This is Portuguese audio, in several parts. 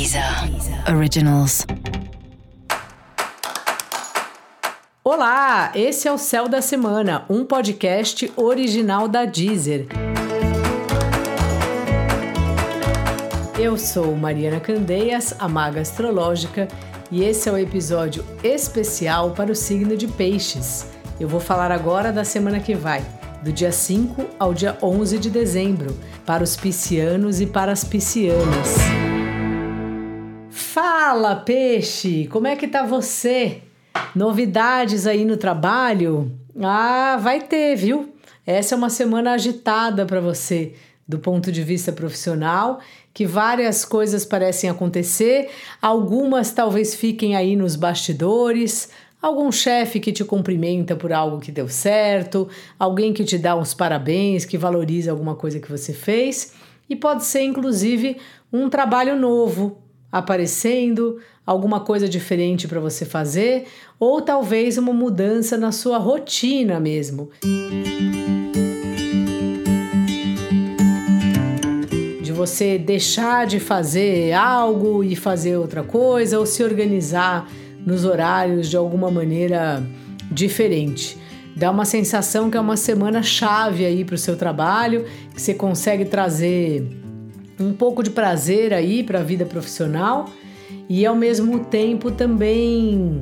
Deezer Originals. Olá, esse é o Céu da Semana, um podcast original da Deezer. Eu sou Mariana Candeias, a maga astrológica, e esse é o episódio especial para o signo de Peixes. Eu vou falar agora da semana que vai, do dia 5 ao dia 11 de dezembro, para os piscianos e para as piscianas. Fala, peixe! Como é que tá você? Novidades aí no trabalho? Ah, vai ter, viu? Essa é uma semana agitada para você do ponto de vista profissional, que várias coisas parecem acontecer, algumas talvez fiquem aí nos bastidores, algum chefe que te cumprimenta por algo que deu certo, alguém que te dá uns parabéns, que valoriza alguma coisa que você fez, e pode ser inclusive um trabalho novo, aparecendo, alguma coisa diferente para você fazer, ou talvez uma mudança na sua rotina mesmo. De você deixar de fazer algo e fazer outra coisa, ou se organizar nos horários de alguma maneira diferente. Dá uma sensação que é uma semana chave aí para o seu trabalho, que você consegue trazer um pouco de prazer aí para a vida profissional e ao mesmo tempo também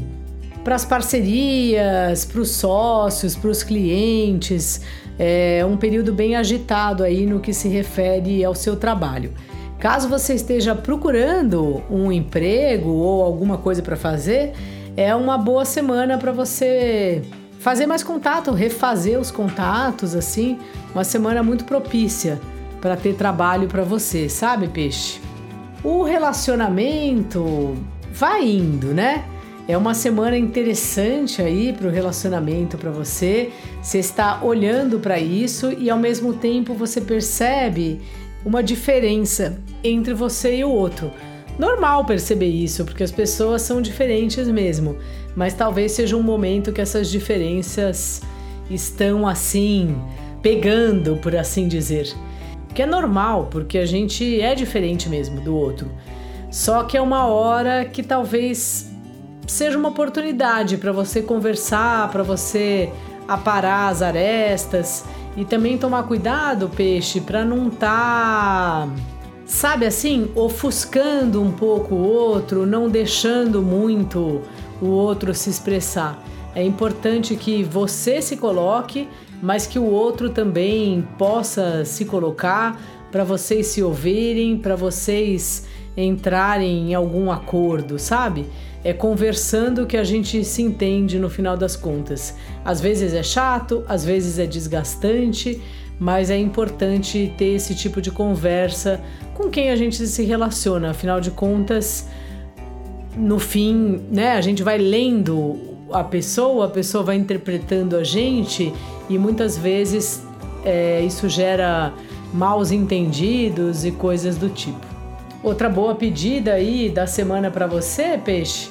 para as parcerias, para os sócios, para os clientes. É um período bem agitado aí no que se refere ao seu trabalho. Caso você esteja procurando um emprego ou alguma coisa para fazer, é uma boa semana para você fazer mais contato, refazer os contatos, assim, uma semana muito propícia para ter trabalho para você, sabe, peixe? O relacionamento vai indo, né? É uma semana interessante aí para o relacionamento para você. Você está olhando para isso e ao mesmo tempo você percebe uma diferença entre você e o outro. Normal perceber isso, porque as pessoas são diferentes mesmo, mas talvez seja um momento que essas diferenças estão assim pegando, por assim dizer que é normal, porque a gente é diferente mesmo do outro. Só que é uma hora que talvez seja uma oportunidade para você conversar, para você aparar as arestas e também tomar cuidado, peixe, para não estar, tá, sabe assim, ofuscando um pouco o outro, não deixando muito o outro se expressar. É importante que você se coloque mas que o outro também possa se colocar para vocês se ouvirem, para vocês entrarem em algum acordo, sabe? É conversando que a gente se entende no final das contas. Às vezes é chato, às vezes é desgastante, mas é importante ter esse tipo de conversa com quem a gente se relaciona. Afinal de contas, no fim, né, a gente vai lendo a pessoa, a pessoa vai interpretando a gente e muitas vezes é, isso gera maus entendidos e coisas do tipo. Outra boa pedida aí da semana para você, peixe,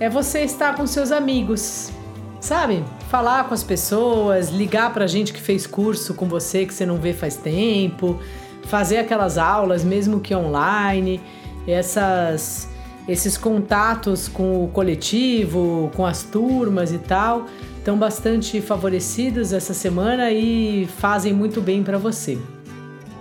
é você estar com seus amigos, sabe? Falar com as pessoas, ligar para gente que fez curso com você que você não vê faz tempo, fazer aquelas aulas, mesmo que online, essas esses contatos com o coletivo, com as turmas e tal, estão bastante favorecidos essa semana e fazem muito bem para você.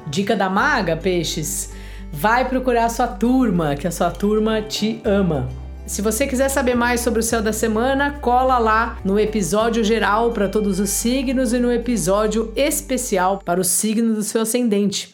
Dica da maga, peixes, vai procurar sua turma, que a sua turma te ama. Se você quiser saber mais sobre o céu da semana, cola lá no episódio geral para todos os signos e no episódio especial para o signo do seu ascendente.